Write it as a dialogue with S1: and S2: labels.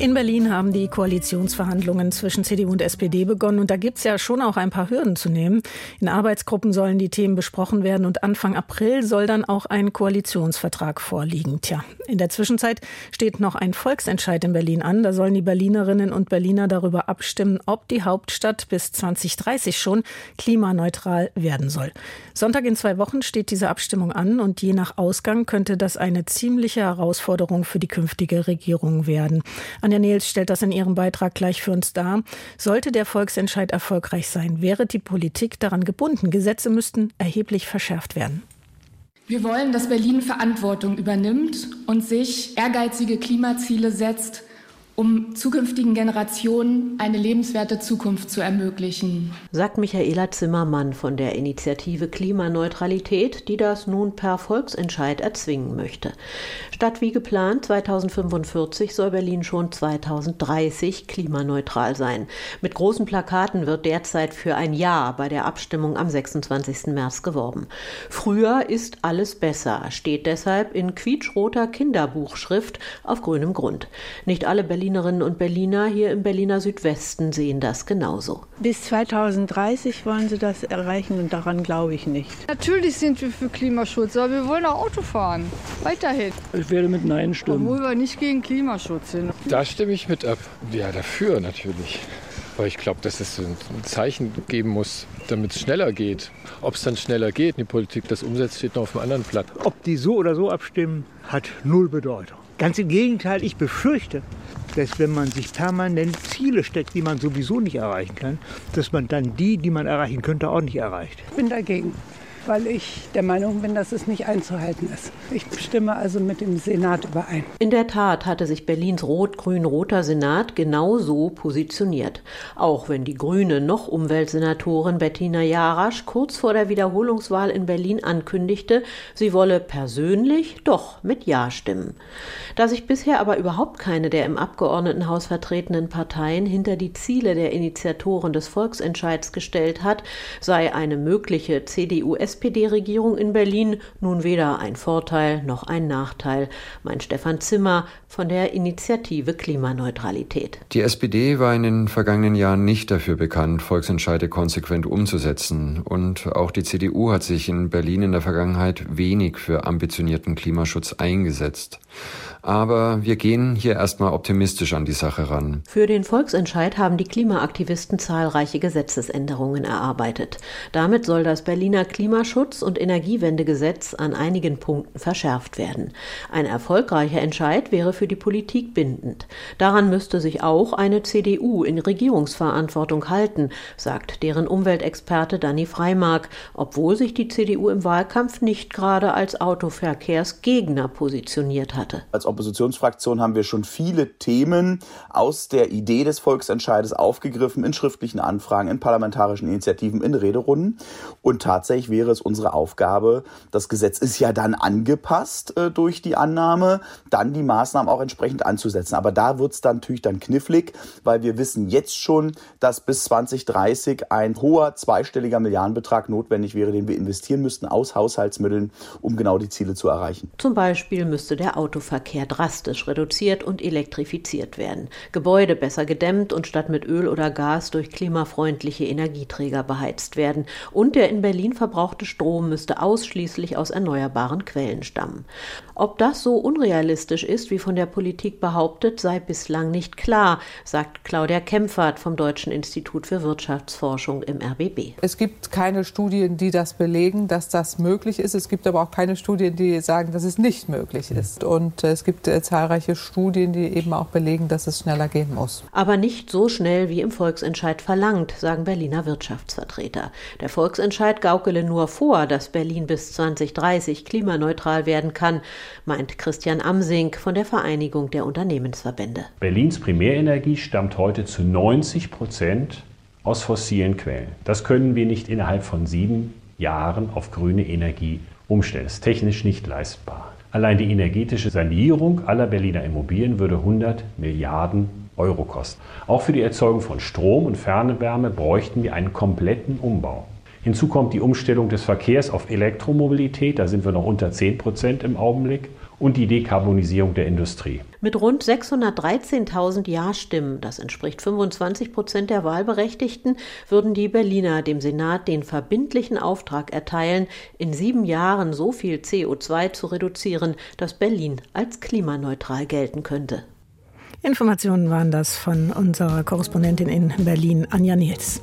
S1: in Berlin haben die Koalitionsverhandlungen zwischen CDU und SPD begonnen und da gibt es ja schon auch ein paar Hürden zu nehmen. In Arbeitsgruppen sollen die Themen besprochen werden und Anfang April soll dann auch ein Koalitionsvertrag vorliegen. Tja, in der Zwischenzeit steht noch ein Volksentscheid in Berlin an. Da sollen die Berlinerinnen und Berliner darüber abstimmen, ob die Hauptstadt bis 2030 schon klimaneutral werden soll. Sonntag in zwei Wochen steht diese Abstimmung an und je nach Ausgang könnte das eine ziemliche Herausforderung für die künftige Regierung werden. Anja Nils stellt das in ihrem Beitrag gleich für uns dar. Sollte der Volksentscheid erfolgreich sein, wäre die Politik daran gebunden. Gesetze müssten erheblich verschärft werden.
S2: Wir wollen, dass Berlin Verantwortung übernimmt und sich ehrgeizige Klimaziele setzt, um zukünftigen Generationen eine lebenswerte Zukunft zu ermöglichen.
S3: Sagt Michaela Zimmermann von der Initiative Klimaneutralität, die das nun per Volksentscheid erzwingen möchte. Statt wie geplant 2045 soll Berlin schon 2030 klimaneutral sein. Mit großen Plakaten wird derzeit für ein Ja bei der Abstimmung am 26. März geworben. Früher ist alles besser, steht deshalb in quietschroter Kinderbuchschrift auf grünem Grund. Nicht alle Berliner Berlinerinnen und Berliner hier im Berliner Südwesten sehen das genauso.
S4: Bis 2030 wollen sie das erreichen und daran glaube ich nicht.
S5: Natürlich sind wir für Klimaschutz, aber wir wollen auch Auto fahren. Weiterhin.
S6: Ich werde mit Nein stimmen.
S5: Obwohl wir nicht gegen Klimaschutz sind.
S7: Da stimme ich mit ab. Ja, dafür natürlich. Weil ich glaube, dass es ein Zeichen geben muss, damit es schneller geht. Ob es dann schneller geht, die Politik das umsetzt, steht noch auf dem anderen Blatt.
S8: Ob die so oder so abstimmen, hat null Bedeutung. Ganz im Gegenteil, ich befürchte, dass wenn man sich permanent Ziele steckt, die man sowieso nicht erreichen kann, dass man dann die, die man erreichen könnte, auch nicht erreicht.
S4: Ich bin dagegen weil ich der Meinung bin, dass es nicht einzuhalten ist. Ich stimme also mit dem Senat überein.
S3: In der Tat hatte sich Berlins rot-grün-roter Senat genau so positioniert. Auch wenn die grüne noch Umweltsenatorin Bettina Jarasch kurz vor der Wiederholungswahl in Berlin ankündigte, sie wolle persönlich doch mit Ja stimmen. Da sich bisher aber überhaupt keine der im Abgeordnetenhaus vertretenen Parteien hinter die Ziele der Initiatoren des Volksentscheids gestellt hat, sei eine mögliche CDU-SPD SPD-Regierung in Berlin nun weder ein Vorteil noch ein Nachteil, meint Stefan Zimmer von der Initiative Klimaneutralität.
S9: Die SPD war in den vergangenen Jahren nicht dafür bekannt, Volksentscheide konsequent umzusetzen. Und auch die CDU hat sich in Berlin in der Vergangenheit wenig für ambitionierten Klimaschutz eingesetzt. Aber wir gehen hier erstmal optimistisch an die Sache ran.
S3: Für den Volksentscheid haben die Klimaaktivisten zahlreiche Gesetzesänderungen erarbeitet. Damit soll das Berliner Klimaschutz- und Energiewendegesetz an einigen Punkten verschärft werden. Ein erfolgreicher Entscheid wäre für die Politik bindend. Daran müsste sich auch eine CDU in Regierungsverantwortung halten, sagt deren Umweltexperte Danny Freimark, obwohl sich die CDU im Wahlkampf nicht gerade als Autoverkehrsgegner positioniert hatte.
S10: Als Oppositionsfraktion haben wir schon viele Themen aus der Idee des Volksentscheides aufgegriffen in schriftlichen Anfragen, in parlamentarischen Initiativen, in Rederunden. Und tatsächlich wäre es unsere Aufgabe, das Gesetz ist ja dann angepasst äh, durch die Annahme, dann die Maßnahmen auch entsprechend anzusetzen. Aber da wird es dann natürlich dann knifflig, weil wir wissen jetzt schon, dass bis 2030 ein hoher zweistelliger Milliardenbetrag notwendig wäre, den wir investieren müssten aus Haushaltsmitteln, um genau die Ziele zu erreichen.
S3: Zum Beispiel müsste der Autoverkehr Verkehr drastisch reduziert und elektrifiziert werden, Gebäude besser gedämmt und statt mit Öl oder Gas durch klimafreundliche Energieträger beheizt werden und der in Berlin verbrauchte Strom müsste ausschließlich aus erneuerbaren Quellen stammen. Ob das so unrealistisch ist, wie von der Politik behauptet, sei bislang nicht klar, sagt Claudia Kempfert vom Deutschen Institut für Wirtschaftsforschung im RBB.
S11: Es gibt keine Studien, die das belegen, dass das möglich ist. Es gibt aber auch keine Studien, die sagen, dass es nicht möglich ist. Und es gibt äh, zahlreiche Studien, die eben auch belegen, dass es schneller gehen muss.
S3: Aber nicht so schnell, wie im Volksentscheid verlangt, sagen Berliner Wirtschaftsvertreter. Der Volksentscheid gaukele nur vor, dass Berlin bis 2030 klimaneutral werden kann meint Christian Amsink von der Vereinigung der Unternehmensverbände.
S12: Berlins Primärenergie stammt heute zu 90 Prozent aus fossilen Quellen. Das können wir nicht innerhalb von sieben Jahren auf grüne Energie umstellen. Das ist technisch nicht leistbar. Allein die energetische Sanierung aller Berliner Immobilien würde 100 Milliarden Euro kosten. Auch für die Erzeugung von Strom und Fernwärme bräuchten wir einen kompletten Umbau. Hinzu kommt die Umstellung des Verkehrs auf Elektromobilität, da sind wir noch unter 10 Prozent im Augenblick, und die Dekarbonisierung der Industrie.
S3: Mit rund 613.000 Ja-Stimmen, das entspricht 25 Prozent der Wahlberechtigten, würden die Berliner dem Senat den verbindlichen Auftrag erteilen, in sieben Jahren so viel CO2 zu reduzieren, dass Berlin als klimaneutral gelten könnte.
S1: Informationen waren das von unserer Korrespondentin in Berlin, Anja Niels.